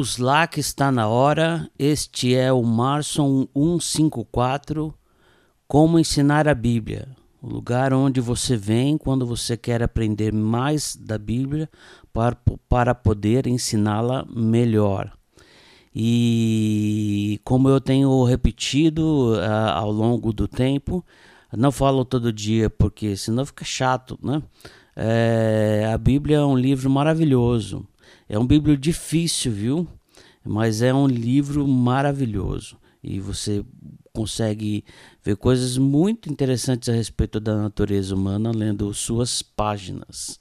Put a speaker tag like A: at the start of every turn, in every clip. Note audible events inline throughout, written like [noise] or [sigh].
A: Vamos lá que está na hora. Este é o Marson 154, Como ensinar a Bíblia. O lugar onde você vem quando você quer aprender mais da Bíblia para, para poder ensiná-la melhor. E como eu tenho repetido uh, ao longo do tempo, não falo todo dia porque senão fica chato, né? É, a Bíblia é um livro maravilhoso. É um livro difícil, viu? Mas é um livro maravilhoso. E você consegue ver coisas muito interessantes a respeito da natureza humana lendo suas páginas.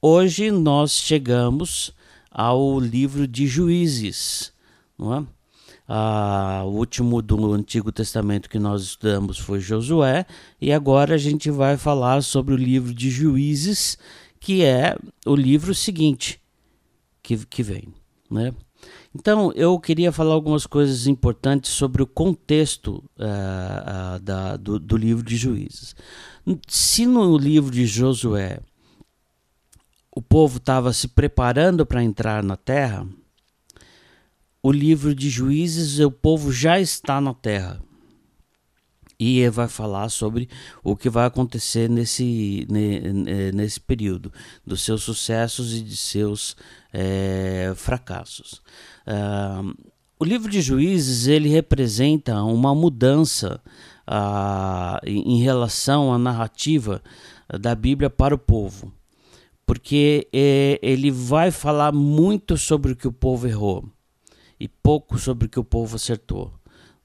A: Hoje nós chegamos ao livro de Juízes, não é? Ah, o último do Antigo Testamento que nós estudamos foi Josué, e agora a gente vai falar sobre o livro de Juízes, que é o livro seguinte, que, que vem. Né? Então, eu queria falar algumas coisas importantes sobre o contexto uh, uh, da, do, do, livro de Juízes. Se no livro de Josué o povo estava se preparando para entrar na terra, o livro de Juízes o povo já está na terra e vai falar sobre o que vai acontecer nesse, nesse período, dos seus sucessos e de seus é, fracassos. Uh, o livro de Juízes ele representa uma mudança uh, em relação à narrativa da Bíblia para o povo, porque é, ele vai falar muito sobre o que o povo errou e pouco sobre o que o povo acertou.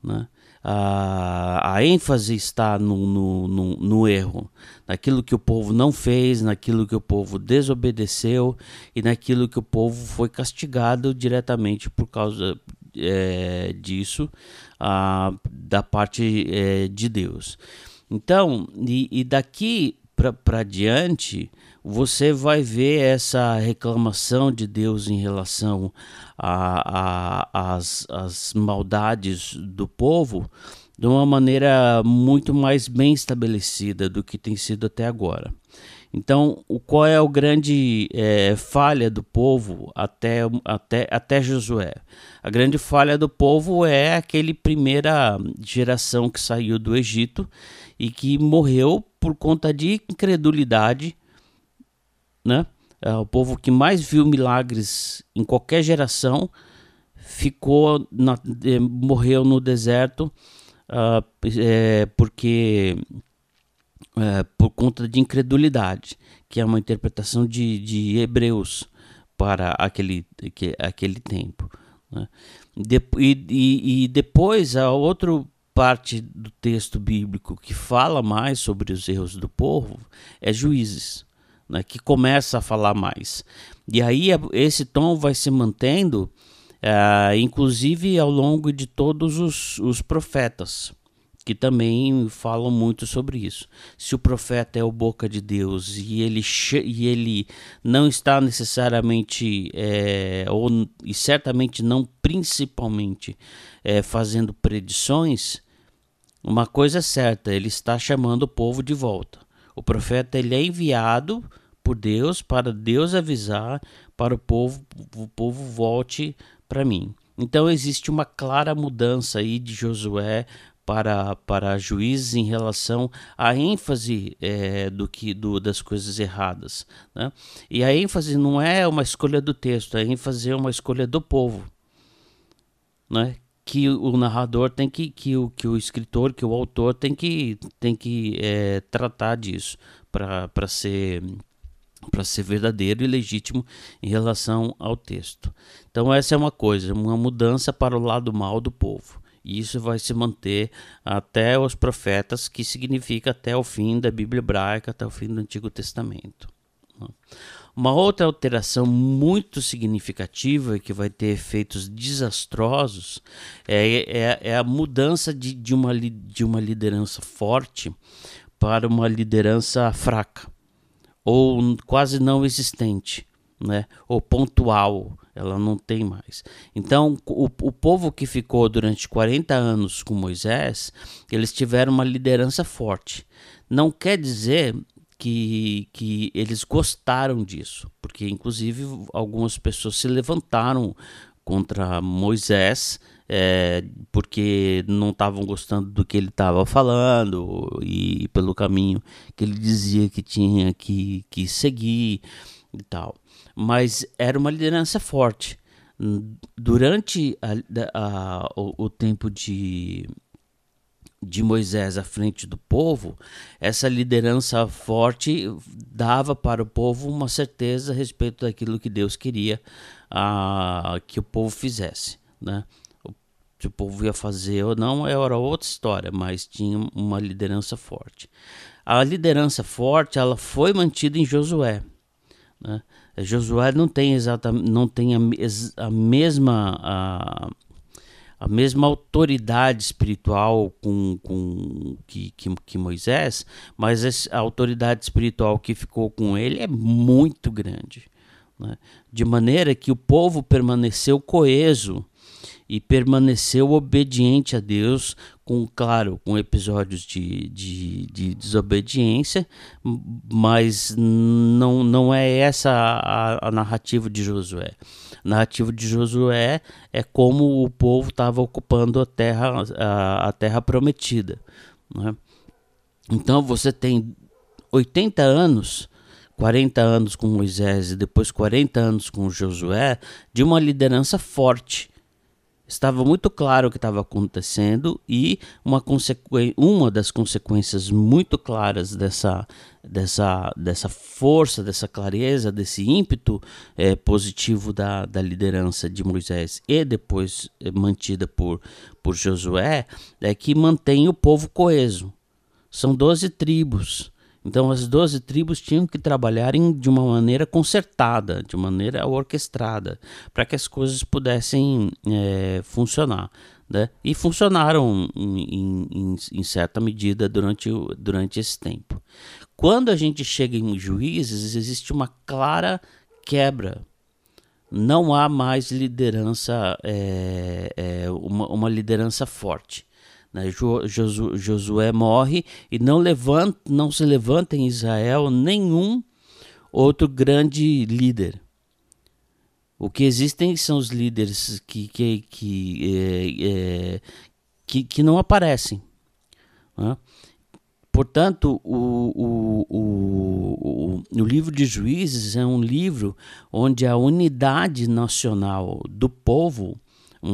A: Né? A, a ênfase está no, no, no, no, erro, naquilo que o povo não fez, naquilo que o povo desobedeceu e naquilo que o povo foi castigado diretamente por causa é, disso a, da parte é, de Deus. Então, e, e daqui para diante, você vai ver essa reclamação de Deus em relação às maldades do povo de uma maneira muito mais bem estabelecida do que tem sido até agora. Então, o, qual é a grande é, falha do povo até, até, até Josué? A grande falha do povo é aquele primeira geração que saiu do Egito e que morreu por conta de incredulidade né? É, o povo que mais viu milagres em qualquer geração ficou na, morreu no deserto uh, é, porque é, por conta de incredulidade, que é uma interpretação de, de Hebreus para aquele, que, aquele tempo. Né? De, e, e, depois a outra parte do texto bíblico que fala mais sobre os erros do povo é Juízes né, que começa a falar mais. E aí esse tom vai se mantendo, uh, inclusive ao longo de todos os, os profetas, que também falam muito sobre isso. Se o profeta é o boca de Deus e ele, e ele não está necessariamente, é, ou, e certamente não principalmente, é, fazendo predições, uma coisa é certa, ele está chamando o povo de volta. O profeta ele é enviado por Deus para Deus avisar para o povo, o povo volte para mim. Então existe uma clara mudança aí de Josué para, para juízes em relação à ênfase é, do que do, das coisas erradas. Né? E a ênfase não é uma escolha do texto, a ênfase é uma escolha do povo. Né? que o narrador tem que, que o, que o escritor, que o autor tem que, tem que é, tratar disso para ser para ser verdadeiro e legítimo em relação ao texto. Então essa é uma coisa, uma mudança para o lado mal do povo. E isso vai se manter até os profetas, que significa até o fim da Bíblia hebraica, até o fim do Antigo Testamento. Uma outra alteração muito significativa que vai ter efeitos desastrosos é, é, é a mudança de, de, uma, de uma liderança forte para uma liderança fraca ou quase não existente, né? ou pontual, ela não tem mais. Então, o, o povo que ficou durante 40 anos com Moisés, eles tiveram uma liderança forte. Não quer dizer que, que eles gostaram disso, porque inclusive algumas pessoas se levantaram contra Moisés, é, porque não estavam gostando do que ele estava falando e pelo caminho que ele dizia que tinha que, que seguir e tal. Mas era uma liderança forte. Durante a, a, o, o tempo de, de Moisés à frente do povo, essa liderança forte dava para o povo uma certeza a respeito daquilo que Deus queria a, que o povo fizesse. Né? Se o povo ia fazer ou não era outra história, mas tinha uma liderança forte. A liderança forte ela foi mantida em Josué. Né? Josué não tem exatamente não tem a, a mesma a, a, mesma autoridade espiritual com, com que, que, que, Moisés, mas a autoridade espiritual que ficou com ele é muito grande. Né? De maneira que o povo permaneceu coeso e permaneceu obediente a Deus, com claro, com episódios de, de, de desobediência, mas não, não é essa a, a, narrativa de Josué. A narrativa de Josué é como o povo estava ocupando a terra, a, a terra prometida. Né? Então você tem 80 anos 40 anos com Moisés e depois 40 anos com Josué, de uma liderança forte, Estava muito claro o que estava acontecendo e uma, uma das consequências muito claras dessa, dessa, dessa força, dessa clareza, desse ímpeto é, positivo da, da liderança de Moisés e depois é, mantida por, por Josué é que mantém o povo coeso. São doze tribos então as doze tribos tinham que trabalhar em, de uma maneira concertada, de maneira orquestrada, para que as coisas pudessem é, funcionar. Né? E funcionaram em, em, em, certa medida durante, durante esse tempo. Quando a gente chega em juízes, existe uma clara quebra. Não há mais liderança, é, é, uma, uma liderança forte. Né? Josué morre e não, levanta, não se levanta em Israel nenhum outro grande líder. O que existem são os líderes que, que, que, é, é, que, que, não aparecem. Né? Portanto, o, o, o, o, livro de Juízes é um livro onde a unidade nacional do povo,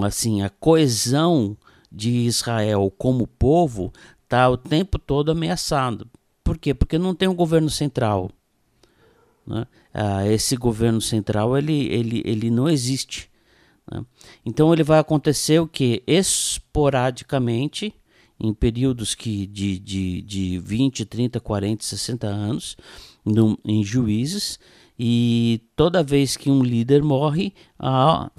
A: assim, a coesão de Israel como povo está o tempo todo ameaçado. Por quê? Porque não tem um governo central. Né? Ah, esse governo central ele, ele, ele não existe. Né? Então ele vai acontecer o que? Esporadicamente, em períodos que de, de, de 20, 30, 40, 60 anos, no, em juízes, e toda vez que um líder morre, há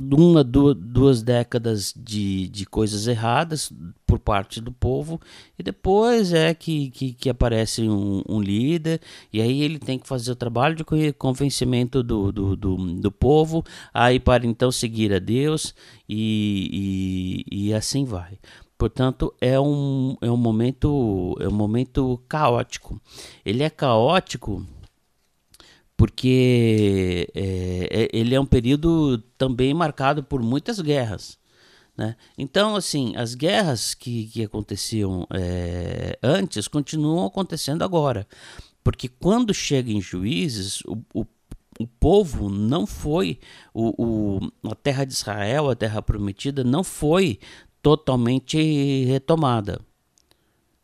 A: uma, duas décadas de, de coisas erradas por parte do povo, e depois é que, que, que aparece um, um, líder, e aí ele tem que fazer o trabalho de convencimento do, do, do, do povo, aí para então seguir a Deus, e, e, e assim vai. Portanto, é um, é um momento é um momento caótico. Ele é caótico porque é, é, ele é um período também marcado por muitas guerras. Né? Então, assim, as guerras que, que aconteciam é, antes continuam acontecendo agora. Porque quando chega em juízes, o, o, o povo não foi, o, o, a terra de Israel, a terra prometida, não foi totalmente retomada.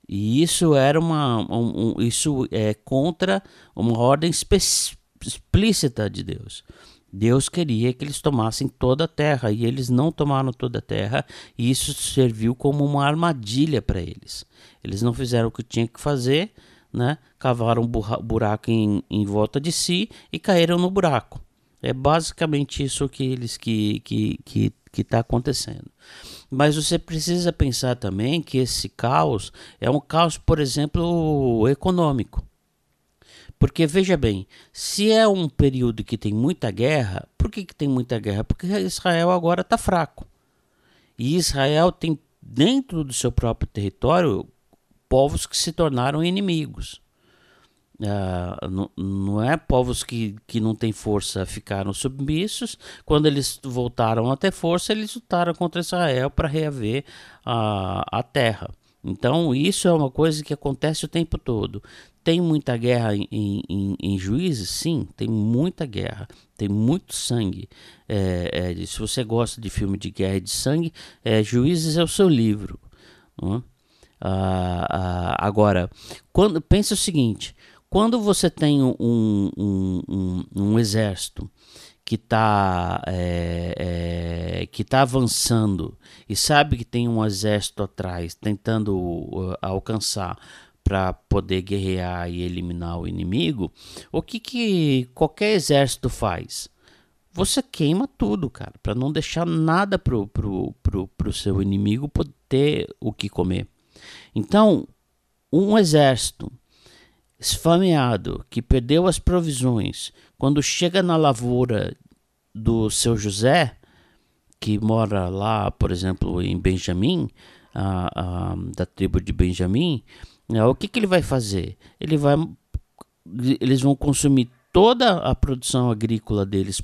A: E isso era uma, um, um, isso é contra uma ordem específica explícita de Deus. Deus queria que eles tomassem toda a terra e eles não tomaram toda a terra, e isso serviu como uma armadilha para eles. Eles não fizeram o que tinham que fazer, né? cavaram um buraco em, em volta de si e caíram no buraco. É basicamente isso que eles que que que que está acontecendo. Mas você precisa pensar também que esse caos é um caos, por exemplo, econômico. Porque veja bem, se é um período que tem muita guerra, por que, que tem muita guerra? Porque Israel agora está fraco. E Israel tem dentro do seu próprio território povos que se tornaram inimigos. Uh, não, é povos que, que não têm força ficaram submissos. Quando eles voltaram a ter força, eles lutaram contra Israel para reaver a, a terra. Então, isso é uma coisa que acontece o tempo todo. Tem muita guerra em, em, em juízes? Sim, tem muita guerra. Tem muito sangue. É, é, se você gosta de filme de guerra e de sangue, é, Juízes é o seu livro. Não é? Ah, ah, agora, quando pensa o seguinte: quando você tem um, um, um, um exército que está é, é, que tá avançando e sabe que tem um exército atrás tentando uh, alcançar para poder guerrear e eliminar o inimigo, o que, que qualquer exército faz? Você queima tudo, cara, para não deixar nada pro, pro, pro, pro seu inimigo poder ter o que comer. Então, um exército esfameado que perdeu as provisões, quando chega na lavoura do seu José, que mora lá, por exemplo, em Benjamim, a, a, da tribo de Benjamim, né, o que, que ele vai fazer? Ele vai, eles vão consumir toda a produção agrícola deles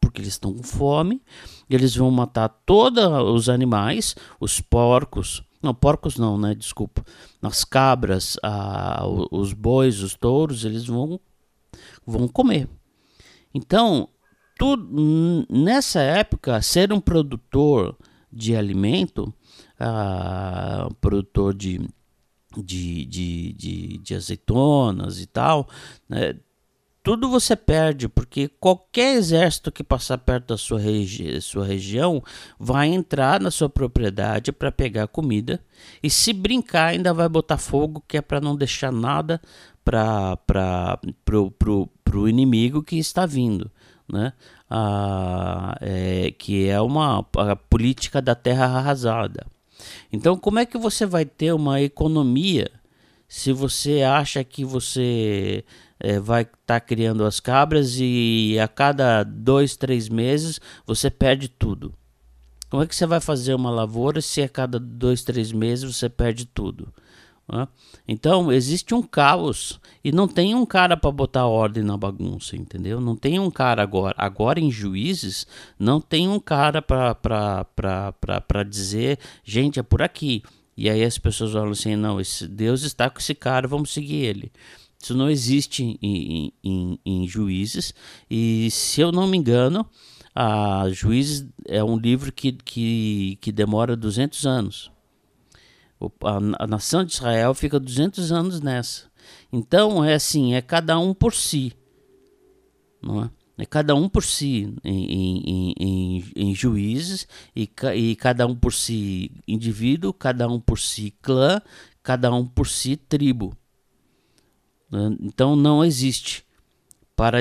A: porque eles estão com fome. Eles vão matar todos os animais, os porcos, não, porcos não, né? Desculpa. As cabras, os bois, os touros, eles vão, vão comer. Então, tudo, nessa época, ser um produtor de alimento, uh, produtor de, de, de, de, de azeitonas e tal, né? tudo você perde, porque qualquer exército que passar perto da sua, regi sua região vai entrar na sua propriedade para pegar comida e se brincar ainda vai botar fogo, que é para não deixar nada para pro, pro, pro inimigo que está vindo, né? Ah, é, que é uma política da terra arrasada. Então, como é que você vai ter uma economia se você acha que você é, vai estar tá criando as cabras e a cada dois, três meses você perde tudo. Como é que você vai fazer uma lavoura se a cada dois, três meses você perde tudo? Então existe um caos e não tem um cara para botar ordem na bagunça, entendeu? Não tem um cara agora. Agora em juízes não tem um cara para dizer, gente, é por aqui. E aí as pessoas falam assim: não, esse Deus está com esse cara, vamos seguir ele. Isso não existe em, em, em Juízes. E se eu não me engano, a Juízes é um livro que, que, que demora 200 anos. A, a nação de Israel fica 200 anos nessa. Então é assim, é cada um por si. Não é? É cada um por si em, em, em, em juízes, e, e cada um por si indivíduo, cada um por si clã, cada um por si tribo. Né? Então não existe. Para,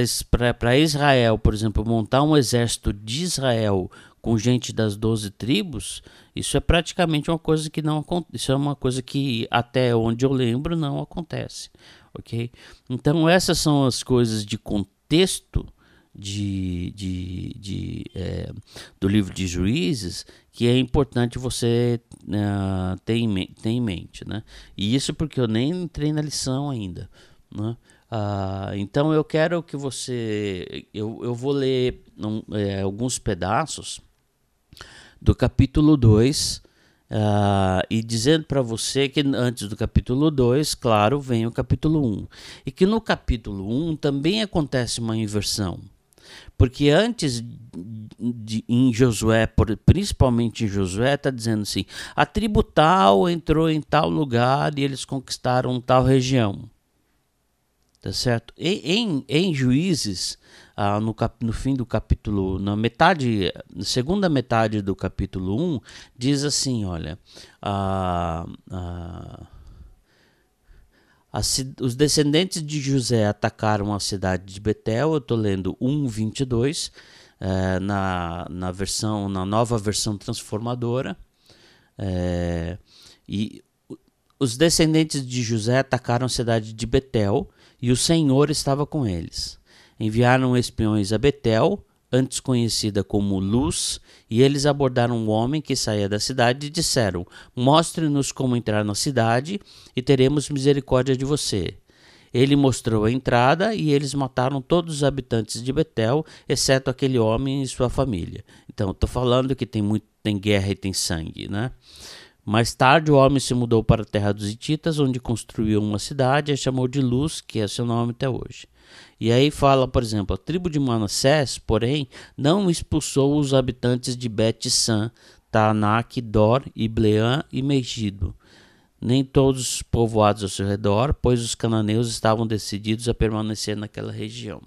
A: para Israel, por exemplo, montar um exército de Israel com gente das 12 tribos, isso é praticamente uma coisa que não isso é uma coisa que até onde eu lembro não acontece, ok? Então essas são as coisas de contexto de, de, de é, do livro de Juízes que é importante você uh, ter, em, ter em mente, né? E isso porque eu nem entrei na lição ainda. Né? Ah, então eu quero que você. Eu, eu vou ler um, é, alguns pedaços do capítulo 2 ah, e dizendo para você que antes do capítulo 2, claro, vem o capítulo 1. Um, e que no capítulo 1 um também acontece uma inversão. Porque antes de, em Josué, principalmente em Josué, está dizendo assim: a tribo tal entrou em tal lugar e eles conquistaram tal região tá certo? em, em Juízes, ah, no, cap, no fim do capítulo, na metade, na segunda metade do capítulo 1, diz assim, olha, ah, ah, os descendentes de José atacaram a cidade de Betel, eu estou lendo 1, 22, eh, na, na versão, na nova versão transformadora, eh, e os descendentes de José atacaram a cidade de Betel, e o Senhor estava com eles. Enviaram espiões a Betel, antes conhecida como Luz, e eles abordaram um homem que saía da cidade e disseram: Mostre-nos como entrar na cidade e teremos misericórdia de você. Ele mostrou a entrada e eles mataram todos os habitantes de Betel, exceto aquele homem e sua família. Então, estou falando que tem muito tem guerra e tem sangue, né? Mais tarde, o homem se mudou para a terra dos Hititas, onde construiu uma cidade e a chamou de Luz, que é seu nome até hoje. E aí fala, por exemplo, a tribo de Manassés, porém, não expulsou os habitantes de Bet-San, Tanak, Dor, Ibleã e Megido, nem todos os povoados ao seu redor, pois os cananeus estavam decididos a permanecer naquela região.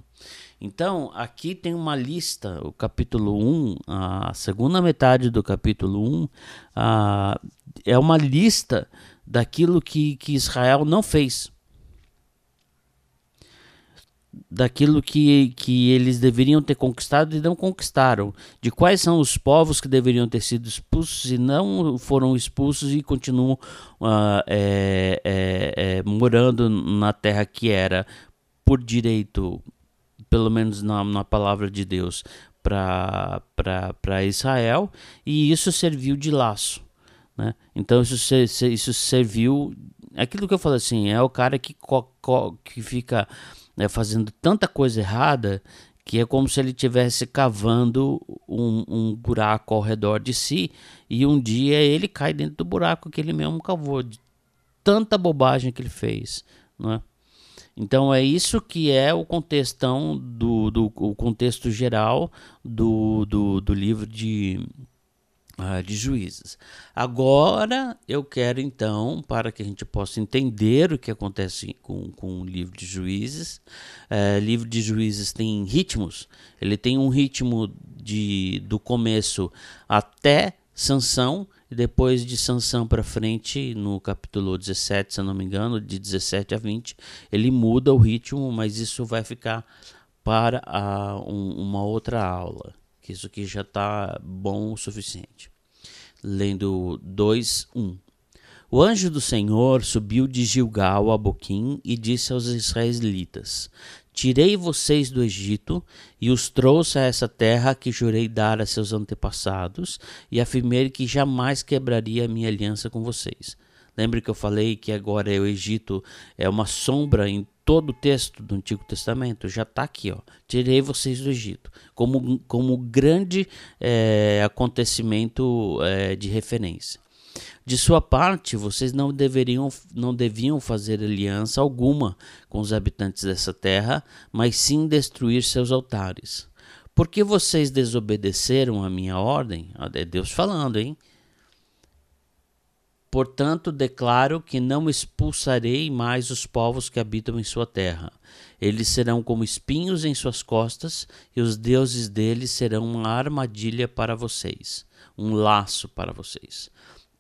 A: Então, aqui tem uma lista, o capítulo 1, a segunda metade do capítulo 1, a, é uma lista daquilo que, que Israel não fez. Daquilo que, que eles deveriam ter conquistado e não conquistaram, de quais são os povos que deveriam ter sido expulsos e não foram expulsos e continuam uh, é, é, é, morando na terra que era por direito, pelo menos na, na palavra de Deus, para Israel, e isso serviu de laço. Né? Então isso, isso serviu. Aquilo que eu falo assim, é o cara que, que fica né, fazendo tanta coisa errada que é como se ele estivesse cavando um, um, buraco ao redor de si e um dia ele cai dentro do buraco que ele mesmo cavou, de tanta bobagem que ele fez. Não é? Então é isso que é o contextão do, do o contexto geral do, do, do livro de uh, de juízes. Agora eu quero então, para que a gente possa entender o que acontece com, com o livro de juízes, uh, livro de juízes tem ritmos, ele tem um ritmo de, do começo até Sansão, e depois de Sansão para frente, no capítulo 17, se eu não me engano, de 17 a 20, ele muda o ritmo, mas isso vai ficar para a, um, uma outra aula que isso aqui já está bom o suficiente. Lendo 2, 1. O anjo do Senhor subiu de Gilgal a Boquim e disse aos israelitas: Tirei vocês do Egito e os trouxe a essa terra que jurei dar a seus antepassados e afirmei que jamais quebraria a minha aliança com vocês. Lembre que eu falei que agora o Egito é uma sombra em todo o texto do Antigo Testamento. Já está aqui, ó. Tirei vocês do Egito, como, como grande é, acontecimento é, de referência. De sua parte, vocês não deveriam, não deviam fazer aliança alguma com os habitantes dessa terra, mas sim destruir seus altares. Porque vocês desobedeceram a minha ordem? É Deus falando, hein? Portanto, declaro que não expulsarei mais os povos que habitam em sua terra. Eles serão como espinhos em suas costas, e os deuses deles serão uma armadilha para vocês, um laço para vocês.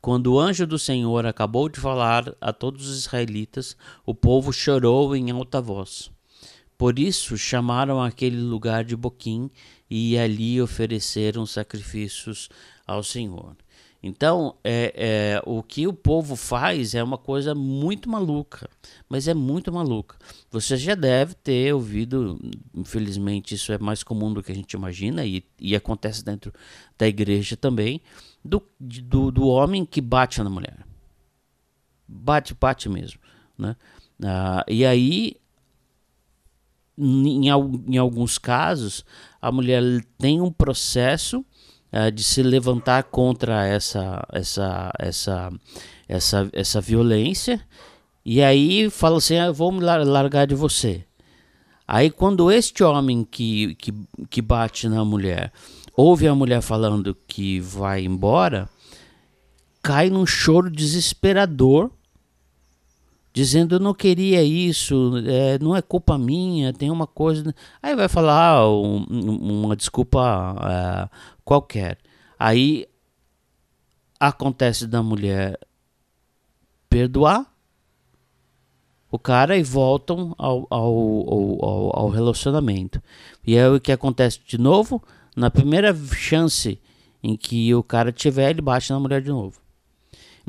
A: Quando o anjo do Senhor acabou de falar a todos os israelitas, o povo chorou em alta voz. Por isso chamaram aquele lugar de Boquim e ali ofereceram sacrifícios ao Senhor. Então, é, é, o que o povo faz é uma coisa muito maluca, mas é muito maluca. Você já deve ter ouvido, infelizmente isso é mais comum do que a gente imagina e, e acontece dentro da igreja também, do, do, do, homem que bate na mulher. Bate, bate mesmo. Né? Ah, e aí, em, em alguns casos, a mulher tem um processo uh, de se levantar contra essa, essa, essa, essa, essa violência. E aí fala assim: ah, vou me largar de você. Aí quando este homem que, que, que bate na mulher ouve a mulher falando que vai embora, cai num choro desesperador dizendo eu não queria isso, é, não é culpa minha, tem uma coisa. Aí vai falar ah, um, uma desculpa é, qualquer. Aí acontece da mulher perdoar o cara e voltam ao, ao, ao, ao relacionamento. E é o que acontece de novo, na primeira chance em que o cara tiver, ele bate na mulher de novo.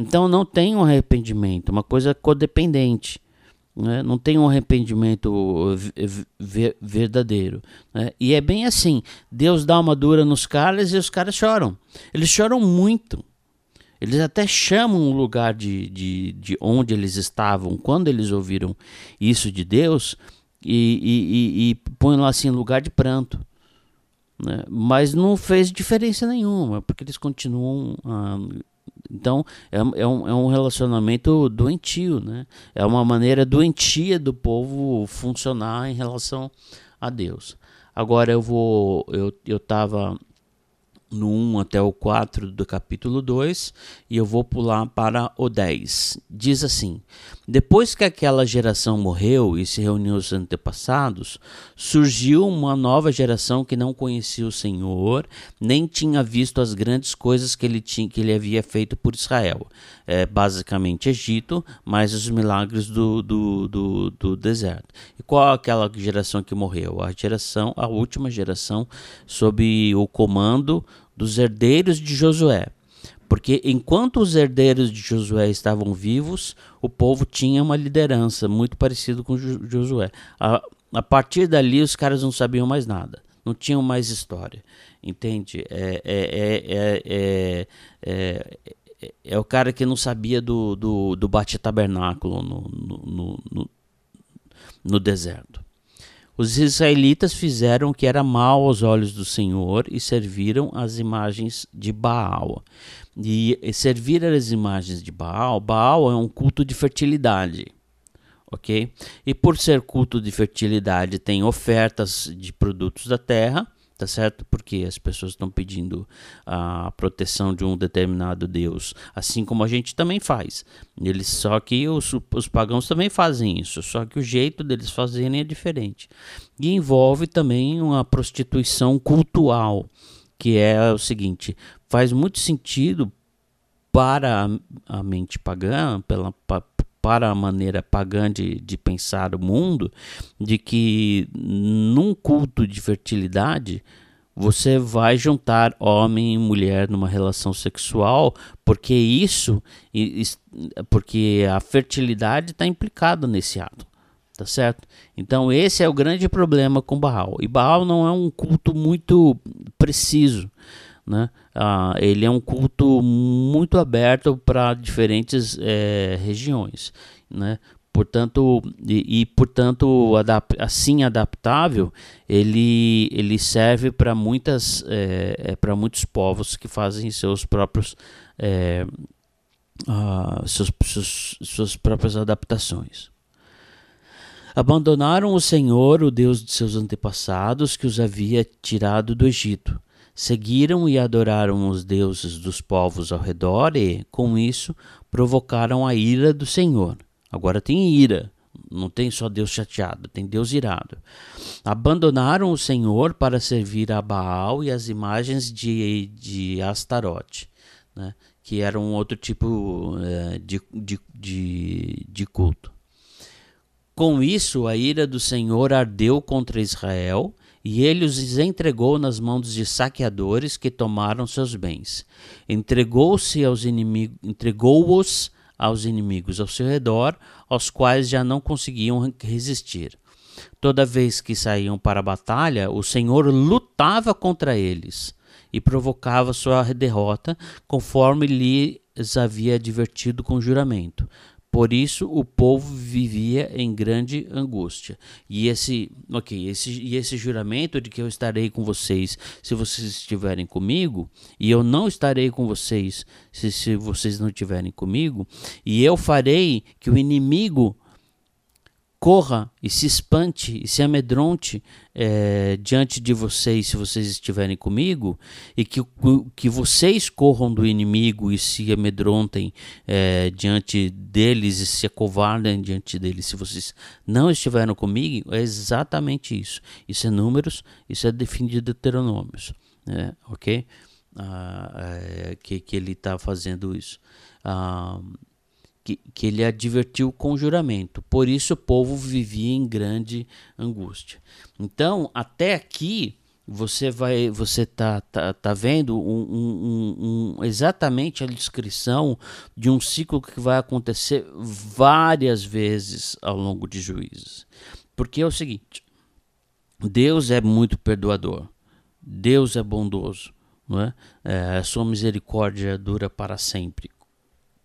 A: Então não tem um arrependimento, uma coisa codependente. Né? Não tem um arrependimento verdadeiro. Né? E é bem assim: Deus dá uma dura nos caras e os caras choram. Eles choram muito. Eles até chamam o lugar de, de, de onde eles estavam quando eles ouviram isso de Deus e, e, e, e põem lá assim lugar de pranto. Né? Mas não fez diferença nenhuma, porque eles continuam. Ah, então é, é, um, é um relacionamento doentio, né? É uma maneira doentia do povo funcionar em relação a Deus. Agora eu vou. Eu, eu no 1 até o 4 do capítulo 2 e eu vou pular para o 10. Diz assim: Depois que aquela geração morreu e se reuniu os antepassados, surgiu uma nova geração que não conhecia o Senhor, nem tinha visto as grandes coisas que ele, tinha, que ele havia feito por Israel. É, basicamente Egito, mais os milagres do, do, do, do deserto. E qual é aquela geração que morreu? A geração, a última geração, sob o comando dos herdeiros de Josué. Porque enquanto os herdeiros de Josué estavam vivos, o povo tinha uma liderança muito parecida com Josué. A, a partir dali, os caras não sabiam mais nada, não tinham mais história. Entende? É, é, é, é, é o cara que não sabia do, do, do bate-tabernáculo no, no, no, no deserto. Os israelitas fizeram o que era mal aos olhos do Senhor e serviram as imagens de Baal. E servir as imagens de Baal, Baal é um culto de fertilidade. Ok? E por ser culto de fertilidade, tem ofertas de produtos da terra tá certo? Porque as pessoas estão pedindo a proteção de um determinado Deus, assim como a gente também faz. Eles só que os, os pagãos também fazem isso, só que o jeito deles fazerem é diferente. E envolve também uma prostituição cultural, que é o seguinte: faz muito sentido para a mente pagã, pela, para a maneira pagã de, de pensar o mundo, de que num culto de fertilidade você vai juntar homem e mulher numa relação sexual, porque isso, porque a fertilidade está implicada nesse ato, tá certo? Então esse é o grande problema com Baal. E Baal não é um culto muito preciso. Né? Ah, ele é um culto muito aberto para diferentes é, regiões. Né? Portanto, e, e portanto, adap assim adaptável, ele, ele serve para muitas é, é para muitos povos que fazem seus próprios é, uh, seus, seus, suas próprias adaptações. Abandonaram o Senhor, o Deus de seus antepassados, que os havia tirado do Egito seguiram e adoraram os deuses dos povos ao redor e, com isso, provocaram a ira do Senhor. Agora tem ira, não tem só Deus chateado, tem Deus irado. Abandonaram o Senhor para servir a Baal e as imagens de, de Astarote, né, que era um outro tipo uh, de, de, de, de culto. Com isso, a ira do Senhor ardeu contra Israel e ele os entregou nas mãos de saqueadores que tomaram seus bens. Entregou-se aos inimigos, entregou-os aos inimigos ao seu redor, aos quais já não conseguiam resistir. Toda vez que saíam para a batalha, o Senhor lutava contra eles e provocava sua derrota, conforme lhes havia advertido com juramento. Por isso o povo vivia em grande angústia. E esse, ok, esse, e esse juramento de que eu estarei com vocês se vocês estiverem comigo, e eu não estarei com vocês se, se vocês não estiverem comigo, e eu farei que o inimigo corra e se espante e se amedronte é, diante de vocês se vocês estiverem comigo e que, que vocês corram do inimigo e se amedrontem é, diante deles e se acovardem diante deles. Se vocês não estiverem comigo é exatamente isso. Isso é números isso é definido em Deuteronômios é, ok? Ah, é, que, que ele está fazendo isso. Ah, que, que ele advertiu com juramento. Por isso o povo vivia em grande angústia. Então, até aqui você vai você tá, tá, tá vendo um, um, um, exatamente a descrição de um ciclo que vai acontecer várias vezes ao longo de juízes. Porque é o seguinte, Deus é muito perdoador. Deus é bondoso, não é? é? A sua misericórdia dura para sempre,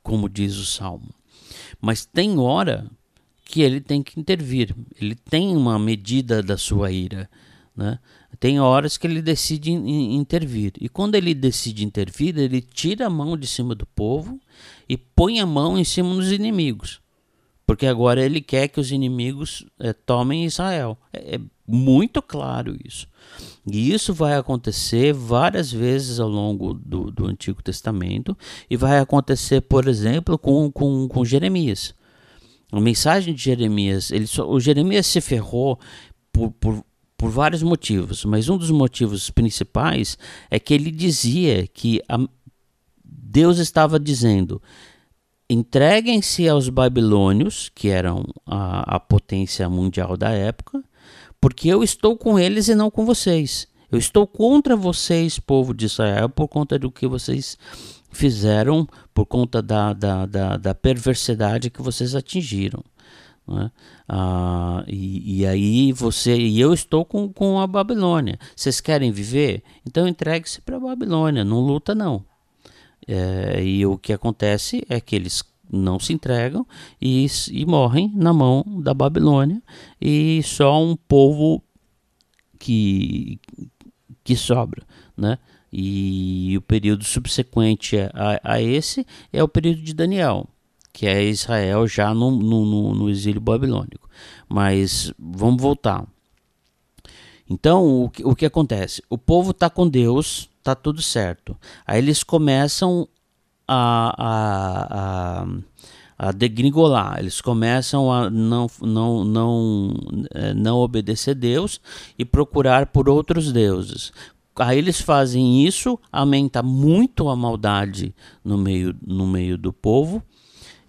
A: como diz o Salmo. Mas tem hora que ele tem que intervir, ele tem uma medida da sua ira. Né? Tem horas que ele decide intervir. E quando ele decide intervir, ele tira a mão de cima do povo e põe a mão em cima dos inimigos. Porque agora ele quer que os inimigos é, tomem Israel. É, é muito claro isso. E isso vai acontecer várias vezes ao longo do, do Antigo Testamento. E vai acontecer, por exemplo, com, com, com Jeremias. A mensagem de Jeremias, ele só, o Jeremias se ferrou por, por por vários motivos, mas um dos motivos principais é que ele dizia que a, Deus estava dizendo: entreguem-se aos babilônios, que eram a, a potência mundial da época, porque eu estou com eles e não com vocês. Eu estou contra vocês, povo de Israel, por conta do que vocês fizeram, por conta da, da, da, da perversidade que vocês atingiram. Né? Ah, e, e, aí você e eu estou com, com a Babilônia. Vocês querem viver? Então entregue-se para a Babilônia, não luta não. É, e o que acontece é que eles não se entregam e, e morrem na mão da Babilônia e só um povo que, que sobra, né? E o período subsequente a, a esse é o período de Daniel que é Israel já no, no, no exílio babilônico. Mas vamos voltar. Então, o que, o que acontece? O povo está com Deus, está tudo certo. Aí eles começam a, a, a, a degringolar, eles começam a não, não, não, é, não obedecer Deus e procurar por outros deuses. Aí eles fazem isso, aumenta muito a maldade no meio, no meio do povo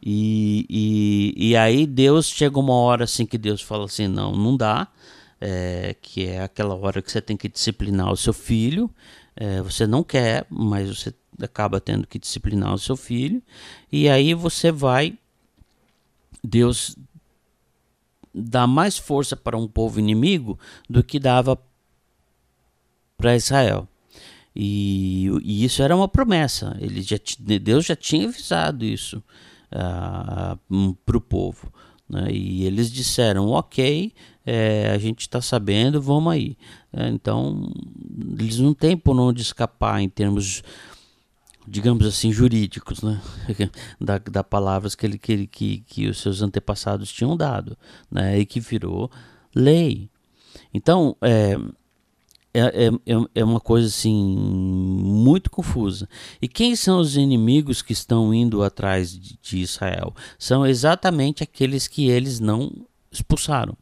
A: e, e, e aí Deus chega uma hora assim que Deus fala assim, não, não dá, é, que é aquela hora que você tem que disciplinar o seu filho. É, você não quer, mas você acaba tendo que disciplinar o seu filho. E aí você vai, Deus dá mais força para um povo inimigo do que dava para Israel. E, e, isso era uma promessa. Ele já, Deus já tinha avisado isso uh, para o povo. Né? E eles disseram: ok, é, a gente está sabendo, vamos aí. É, então, eles não têm por onde escapar em termos, digamos assim, jurídicos, né? [laughs] da, da palavras que, ele, que, que, que os seus antepassados tinham dado, né? e que virou lei. Então, é, é, é, é, é uma coisa assim muito confusa. E quem são os inimigos que estão indo atrás de, de Israel? São exatamente aqueles que eles não expulsaram.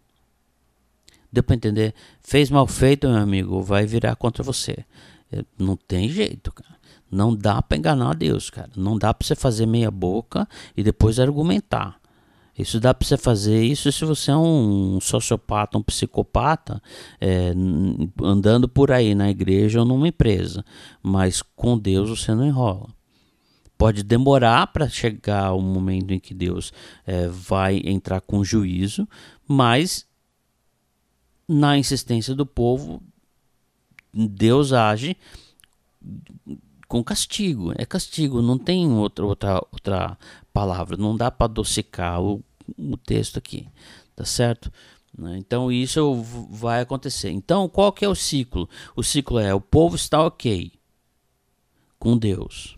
A: Deu para entender? Fez mal feito, meu amigo, vai virar contra você. É, não tem jeito, cara. Não dá para enganar Deus, cara. Não dá para você fazer meia boca e depois argumentar. Isso dá para você fazer isso se você é um sociopata, um psicopata, é, andando por aí na igreja ou numa empresa. Mas com Deus você não enrola. Pode demorar para chegar o momento em que Deus é, vai entrar com juízo, mas na insistência do povo, Deus age com castigo. É castigo, não tem outra, outra, outra palavra. Não dá para adocicar o, o texto aqui, tá certo? Né? Então isso vai acontecer. Então qual que é o ciclo? O ciclo é o povo está ok com Deus.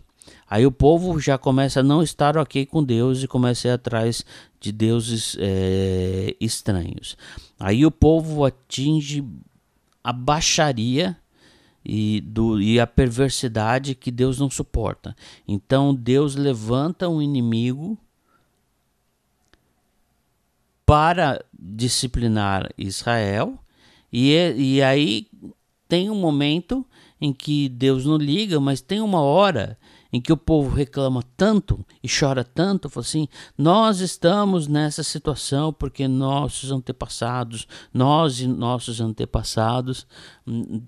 A: Aí o povo já começa a não estar ok com Deus e começa a ir atrás de deuses é, estranhos. Aí o povo atinge a baixaria e, do, e a perversidade que Deus não suporta. Então Deus levanta um inimigo para disciplinar Israel, e, e aí tem um momento em que Deus não liga, mas tem uma hora em que o povo reclama tanto e chora tanto, fala assim: nós estamos nessa situação porque nossos antepassados, nós e nossos antepassados,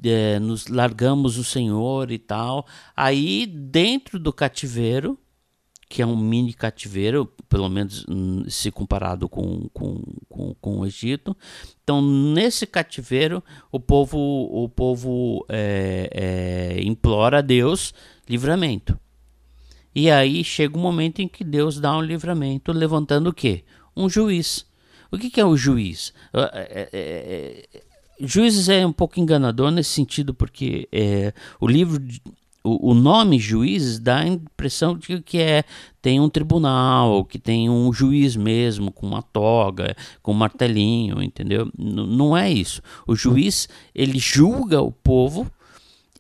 A: é, nos largamos o Senhor e tal. Aí, dentro do cativeiro, que é um mini cativeiro, pelo menos hum, se comparado com, com, com, com o Egito. Então, nesse cativeiro, o povo, o povo é, é, implora a Deus livramento. E aí chega um momento em que Deus dá um livramento, levantando o quê? Um juiz. O que, que é o juiz? É, é, é, Juízes é um pouco enganador nesse sentido, porque é, o livro, o, o, nome Juízes dá a impressão de que é tem um tribunal, que tem um juiz mesmo, com uma toga, com um martelinho, entendeu? N não é isso. O juiz, ele julga o povo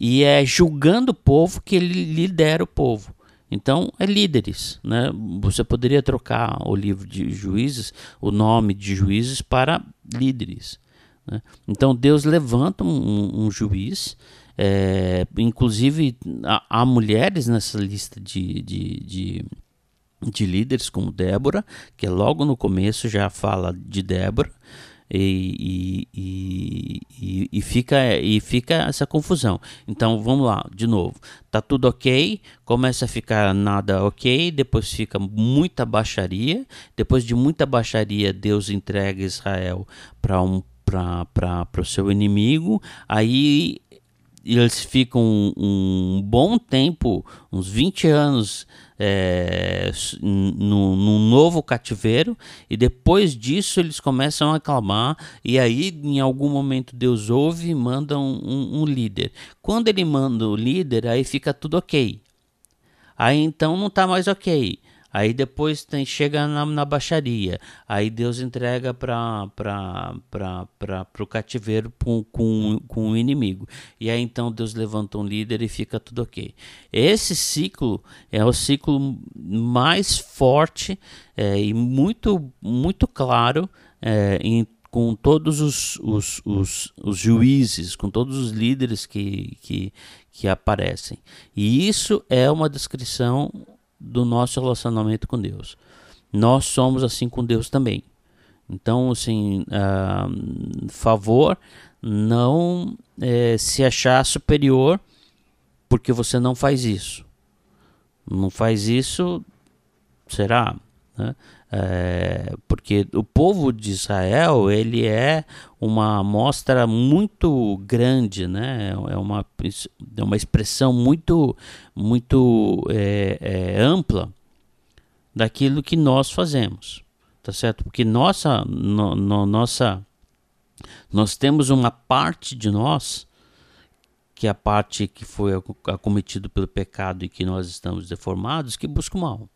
A: e é julgando o povo que ele lidera o povo. Então, é líderes. Né? Você poderia trocar o livro de juízes, o nome de juízes, para líderes. Né? Então Deus levanta um, um juiz, é, inclusive há, há, mulheres nessa lista de, de, de, de, líderes, como Débora, que logo no começo já fala de Débora. E, e, e, e, fica, e fica essa confusão. Então vamos lá, de novo. Tá tudo ok, começa a ficar nada ok, depois fica muita baixaria. Depois de muita baixaria, Deus entrega Israel para um o seu inimigo, aí eles ficam um, um, bom tempo, uns 20 anos, é, num novo cativeiro, e depois disso eles começam a clamar, e aí em algum momento Deus ouve e manda um, um, um líder. Quando ele manda o líder, aí fica tudo ok. Aí então não está mais ok. Aí depois tem, chega na, na baixaria. Aí Deus entrega para o cativeiro com, com, com o inimigo. E aí então Deus levanta um líder e fica tudo ok. Esse ciclo é o ciclo mais forte é, e muito, muito claro é, em com todos os, os, os, os, juízes, com todos os líderes que, que, que aparecem. E isso é uma descrição do nosso relacionamento com Deus. Nós somos assim com Deus também. Então, assim, uh, favor não é, se achar superior porque você não faz isso. Não faz isso, será? Né? É, porque o povo de Israel ele é uma amostra muito grande, né? É uma, é uma expressão muito muito é, é, ampla daquilo que nós fazemos, tá certo? Porque nossa no, no, nossa nós temos uma parte de nós que é a parte que foi acometido pelo pecado e que nós estamos deformados que busca o mal.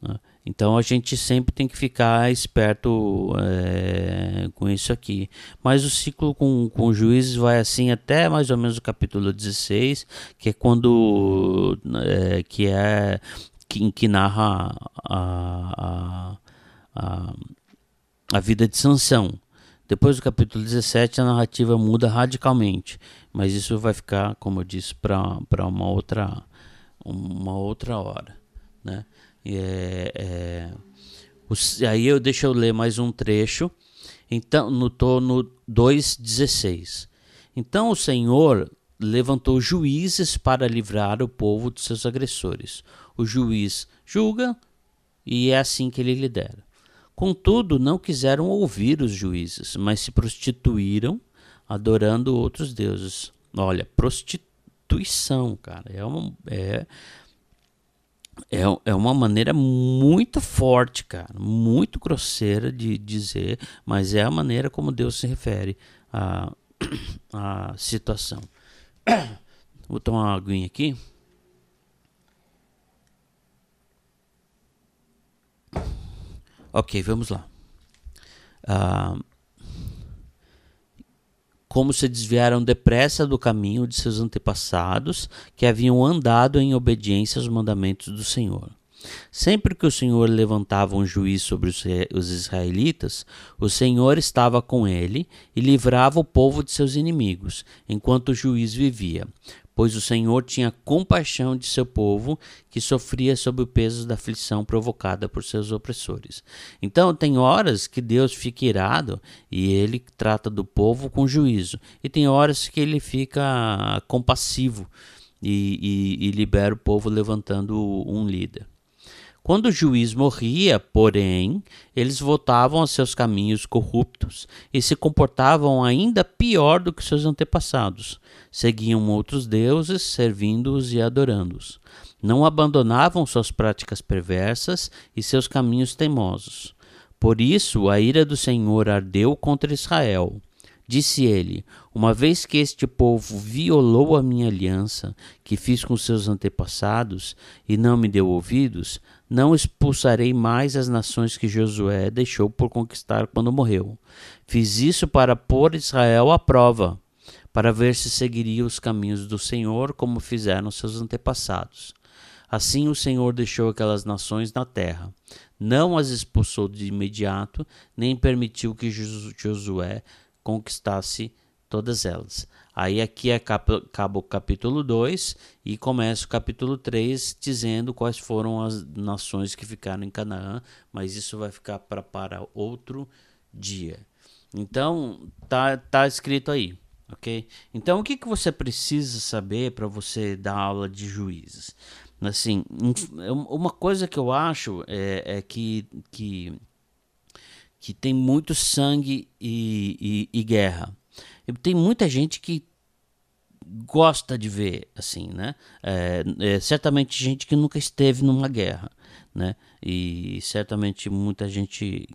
A: Né? Então a gente sempre tem que ficar esperto é, com isso aqui. Mas o ciclo com, com juízes vai assim até mais ou menos o capítulo 16, que é quando é, que é que, que narra a, a, a, a vida de Sansão. Depois do capítulo 17 a narrativa muda radicalmente, mas isso vai ficar, como eu disse, para uma outra uma outra hora, né? É, é, o, aí eu deixa eu ler mais um trecho. Então, no tô no 2:16. Então o Senhor levantou juízes para livrar o povo de seus agressores. O juiz julga e é assim que ele lidera. Contudo, não quiseram ouvir os juízes, mas se prostituíram, adorando outros deuses. Olha, prostituição, cara, é, uma, é é, é uma maneira muito forte, cara, muito grosseira de dizer, mas é a maneira como Deus se refere à, [clears throat] à situação. [coughs] Vou tomar uma aguinha aqui. Ok, vamos lá. Uh, como se desviaram depressa do caminho de seus antepassados, que haviam andado em obediência aos mandamentos do Senhor. Sempre que o Senhor levantava um juiz sobre os israelitas, o Senhor estava com ele e livrava o povo de seus inimigos, enquanto o juiz vivia pois o Senhor tinha compaixão de seu povo que sofria sob o peso da aflição provocada por seus opressores. Então, tem horas que Deus fica irado e ele trata do povo com juízo, e tem horas que ele fica compassivo e, e, e libera o povo levantando um líder. Quando o juiz morria, porém, eles voltavam a seus caminhos corruptos e se comportavam ainda pior do que seus antepassados. Seguiam outros deuses, servindo-os e adorando-os. Não abandonavam suas práticas perversas e seus caminhos teimosos. Por isso a ira do Senhor ardeu contra Israel. Disse ele: Uma vez que este povo violou a minha aliança, que fiz com seus antepassados, e não me deu ouvidos, não expulsarei mais as nações que Josué deixou por conquistar quando morreu. Fiz isso para pôr Israel à prova, para ver se seguiria os caminhos do Senhor como fizeram seus antepassados. Assim o Senhor deixou aquelas nações na terra. Não as expulsou de imediato, nem permitiu que Josué conquistasse todas elas. Aí aqui acaba o capítulo 2 e começa o capítulo 3 dizendo quais foram as nações que ficaram em Canaã, mas isso vai ficar pra, para outro dia. Então, tá, tá escrito aí, ok? Então, o que, que você precisa saber para você dar aula de juízes? Assim, uma coisa que eu acho é, é que, que que tem muito sangue e, e, e guerra. Tem muita gente que gosta de ver assim, né? É, é, certamente gente que nunca esteve numa guerra, né? E certamente muita gente,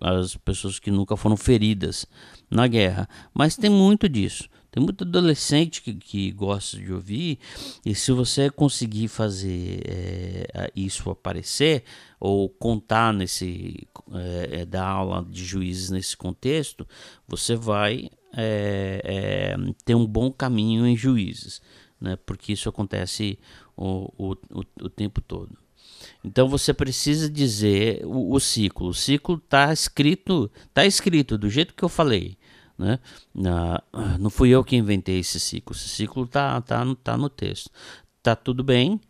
A: as pessoas que nunca foram feridas na guerra, mas tem muito disso. Tem muito adolescente que, que gosta de ouvir, e se você conseguir fazer é, isso aparecer, ou contar nesse, é, dar aula de juízes nesse contexto, você vai é, ter um bom caminho em juízes, né? porque isso acontece o, o, o, o tempo todo. Então você precisa dizer o, o ciclo. O ciclo está escrito, tá escrito do jeito que eu falei. Né? não fui eu que inventei esse ciclo. Esse ciclo tá, tá, tá no texto. Tá tudo bem,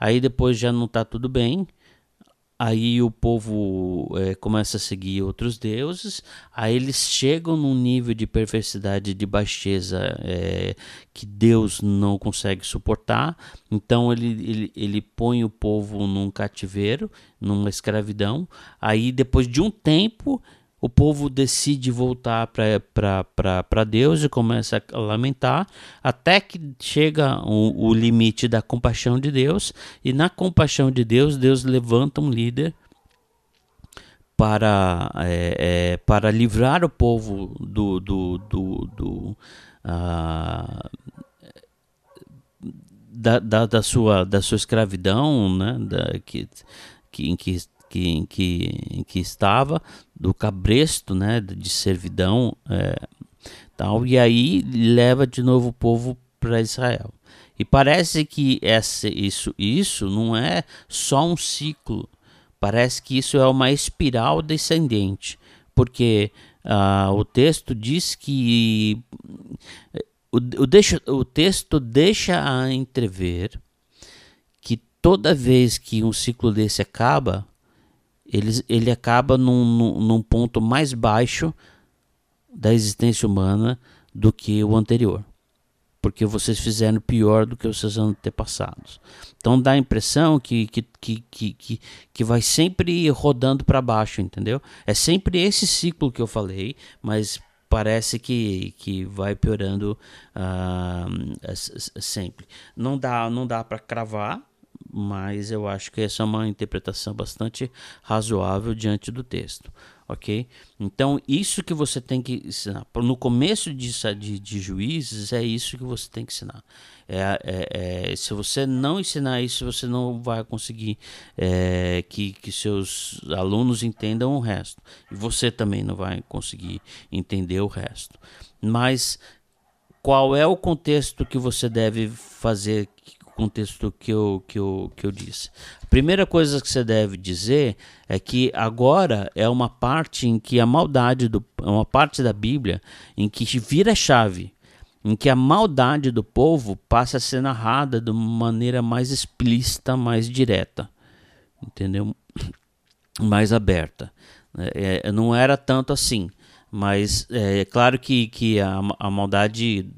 A: aí depois já não tá tudo bem. Aí o povo é, começa a seguir outros deuses, aí eles chegam num nível de perversidade, de baixeza é, que Deus não consegue suportar. Então ele, ele, ele põe o povo num cativeiro, numa escravidão. Aí depois de um tempo o povo decide voltar para Deus e começa a lamentar, até que chega o, o, limite da compaixão de Deus, e na compaixão de Deus, Deus levanta um líder para, é, é, para livrar o povo do. do, do, do uh, da, da, da, sua, da sua escravidão, né, da, que, que, em que que, em, que, em que estava, do cabresto né, de servidão, é, tal, e aí leva de novo o povo para Israel. E parece que essa, isso, isso não é só um ciclo, parece que isso é uma espiral descendente, porque uh, o texto diz que o, o, deixa, o texto deixa a entrever que toda vez que um ciclo desse acaba, ele, ele acaba num, num, num ponto mais baixo da existência humana do que o anterior porque vocês fizeram pior do que os seus antepassados. Então dá a impressão que, que, que, que, que vai sempre rodando para baixo, entendeu? É sempre esse ciclo que eu falei, mas parece que, que vai piorando uh, sempre. Não dá, não dá para cravar, mas eu acho que essa é uma interpretação bastante razoável diante do texto, ok? Então, isso que você tem que ensinar. No começo de, de, de juízes, é isso que você tem que ensinar. É, é, é, se você não ensinar isso, você não vai conseguir é, que, que seus alunos entendam o resto. E você também não vai conseguir entender o resto. Mas qual é o contexto que você deve fazer contexto que eu, que, eu, que eu disse. A primeira coisa que você deve dizer é que agora é uma parte em que a maldade, do, é uma parte da Bíblia em que vira chave, em que a maldade do povo passa a ser narrada de uma maneira mais explícita, mais direta, entendeu? [clears throat] Mais aberta. É, é não era tanto assim, mas é claro que, que a, a maldade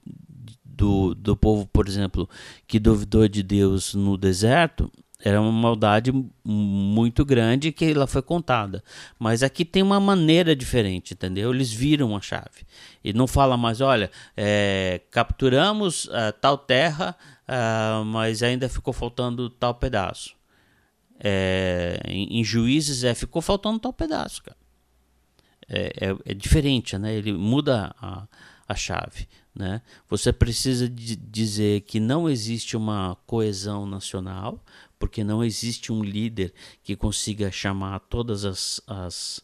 A: do, do povo, por exemplo, que duvidou de Deus no deserto, Era uma maldade muito grande que ela foi contada. Mas aqui tem uma maneira diferente, entendeu? Eles viram a chave. E não fala mais, olha, é, capturamos uh, tal terra, uh, mas ainda ficou faltando tal pedaço. É, em, em, juízes é ficou faltando tal pedaço, cara. É, é, é diferente, né? Ele muda a, a chave. Né? Você precisa dizer que não existe uma coesão nacional, porque não existe um líder que consiga chamar todas as, as,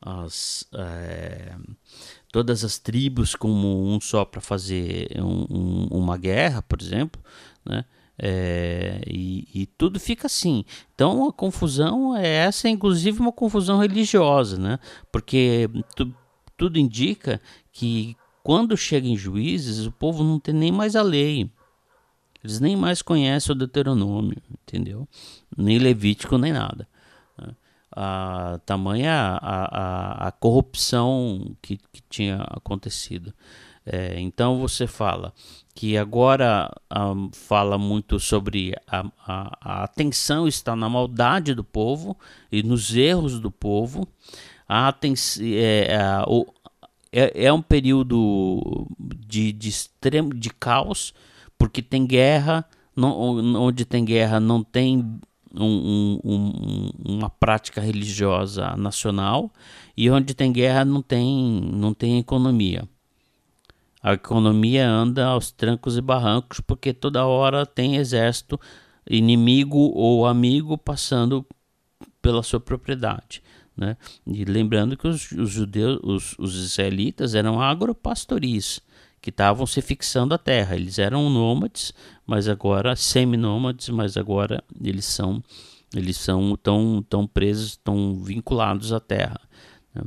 A: as é, todas as tribos como um só para fazer um, um, uma guerra, por exemplo, né? É, e, e, tudo fica assim. Então a confusão é essa, inclusive uma confusão religiosa, né? Porque tu, tudo indica que quando chega em juízes, o povo não tem nem mais a lei. Eles nem mais conhecem o Deuteronômio, entendeu? Nem Levítico, nem nada. A tamanha a, a, a corrupção que, que tinha acontecido. É, então você fala que agora um, fala muito sobre a, a, a, atenção está na maldade do povo e nos erros do povo. A atenção, é, é, o, é, é um período de, de extremo de caos, porque tem guerra, não, onde tem guerra não tem um, um, uma prática religiosa nacional, e onde tem guerra não tem, não tem economia. A economia anda aos trancos e barrancos porque toda hora tem exército inimigo ou amigo passando pela sua propriedade. Né? E lembrando que os, os judeus, os, os, israelitas eram agropastoris, que estavam se fixando à terra. Eles eram nômades, mas agora semi-nômades, mas agora eles são eles são tão, tão presos, tão vinculados à terra. Né?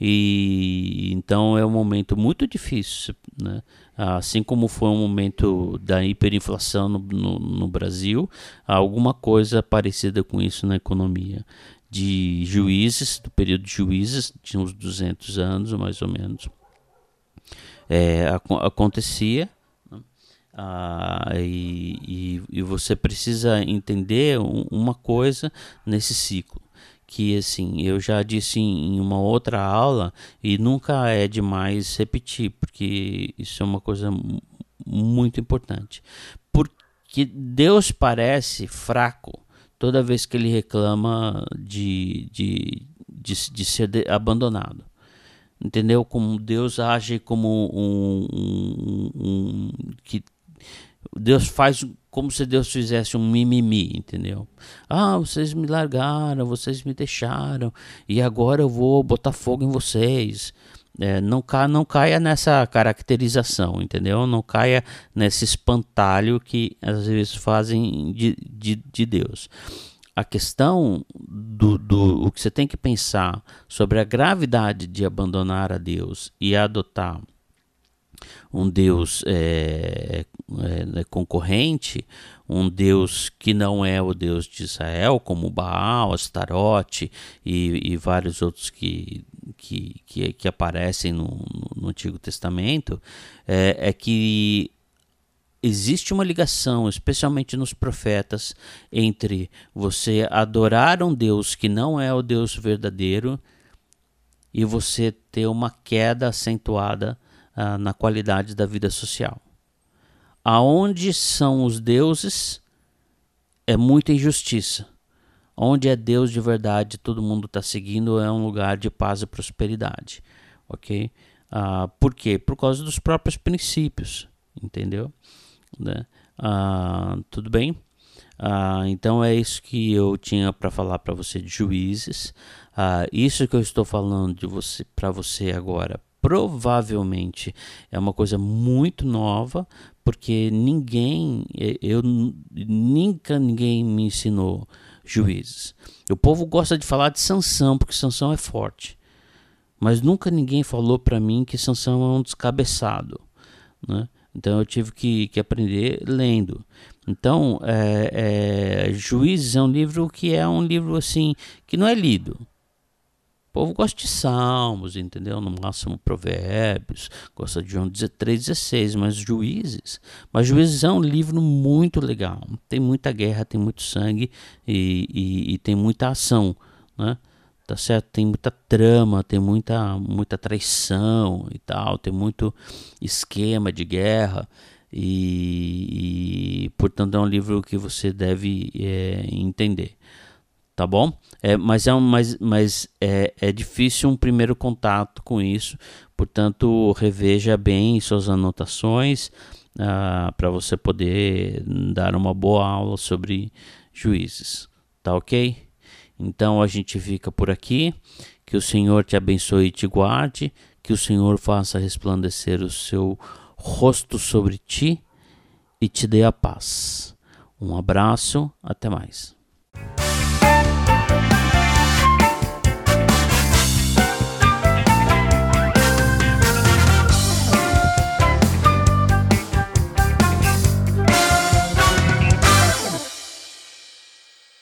A: E então é um momento muito difícil, né? assim como foi um momento da hiperinflação no, no, no Brasil, alguma coisa parecida com isso na economia de juízes, do período de juízes, de uns 200 anos mais ou menos, é, acontecia. Né? Ah, e, e, e, você precisa entender uma coisa nesse ciclo que assim eu já disse em uma outra aula e nunca é demais repetir porque isso é uma coisa muito importante porque Deus parece fraco toda vez que ele reclama de, de, de, de ser de, abandonado. Entendeu? Como Deus age como um, um, um, que Deus faz como se Deus fizesse um mimimi, entendeu? Ah, vocês me largaram, vocês me deixaram e agora eu vou botar fogo em vocês. É, não, ca, não caia nessa caracterização, entendeu? Não caia nesse espantalho que às vezes fazem de, de, de Deus. A questão do, do o que você tem que pensar sobre a gravidade de abandonar a Deus e adotar um Deus é, é, é, concorrente, um Deus que não é o Deus de Israel, como Baal, Astarote e, e vários outros que que, que, que aparecem no, no, Antigo Testamento é, é que existe uma ligação, especialmente nos profetas, entre você adorar um Deus que não é o Deus verdadeiro e você ter uma queda acentuada ah, na qualidade da vida social. Aonde são os deuses é muita injustiça. Onde é Deus de verdade, todo mundo está seguindo, é um lugar de paz e prosperidade, ok? Ah, por quê? Por causa dos próprios princípios, entendeu? Né? Ah, tudo bem? Ah, então é isso que eu tinha para falar para você de juízes. Isso que eu estou falando de você para você agora provavelmente é uma coisa muito nova, porque ninguém, eu nunca ninguém me ensinou juízes. O povo gosta de falar de Sansão, porque Sansão é forte. Mas nunca ninguém falou para mim que Sansão é um descabeçado. Né? Então eu tive que, que aprender lendo. Então, é, é, Juízes é um livro que é um livro assim que não é lido. O povo gosta de salmos, entendeu? No máximo provérbios, gosta de João 13, 16, mas juízes. Mas juízes é um livro muito legal. Tem muita guerra, tem muito sangue e, e, e tem muita ação, né? Tá certo? Tem muita trama, tem muita, muita traição e tal, tem muito esquema de guerra. E, e portanto é um livro que você deve é, entender tá bom? É, mas é, um, mas, mas é, é difícil um primeiro contato com isso, portanto, reveja bem suas anotações ah, para você poder dar uma boa aula sobre juízes, tá ok? Então a gente fica por aqui. Que o Senhor te abençoe e te guarde, que o Senhor faça resplandecer o seu rosto sobre ti e te dê a paz. Um abraço, até mais.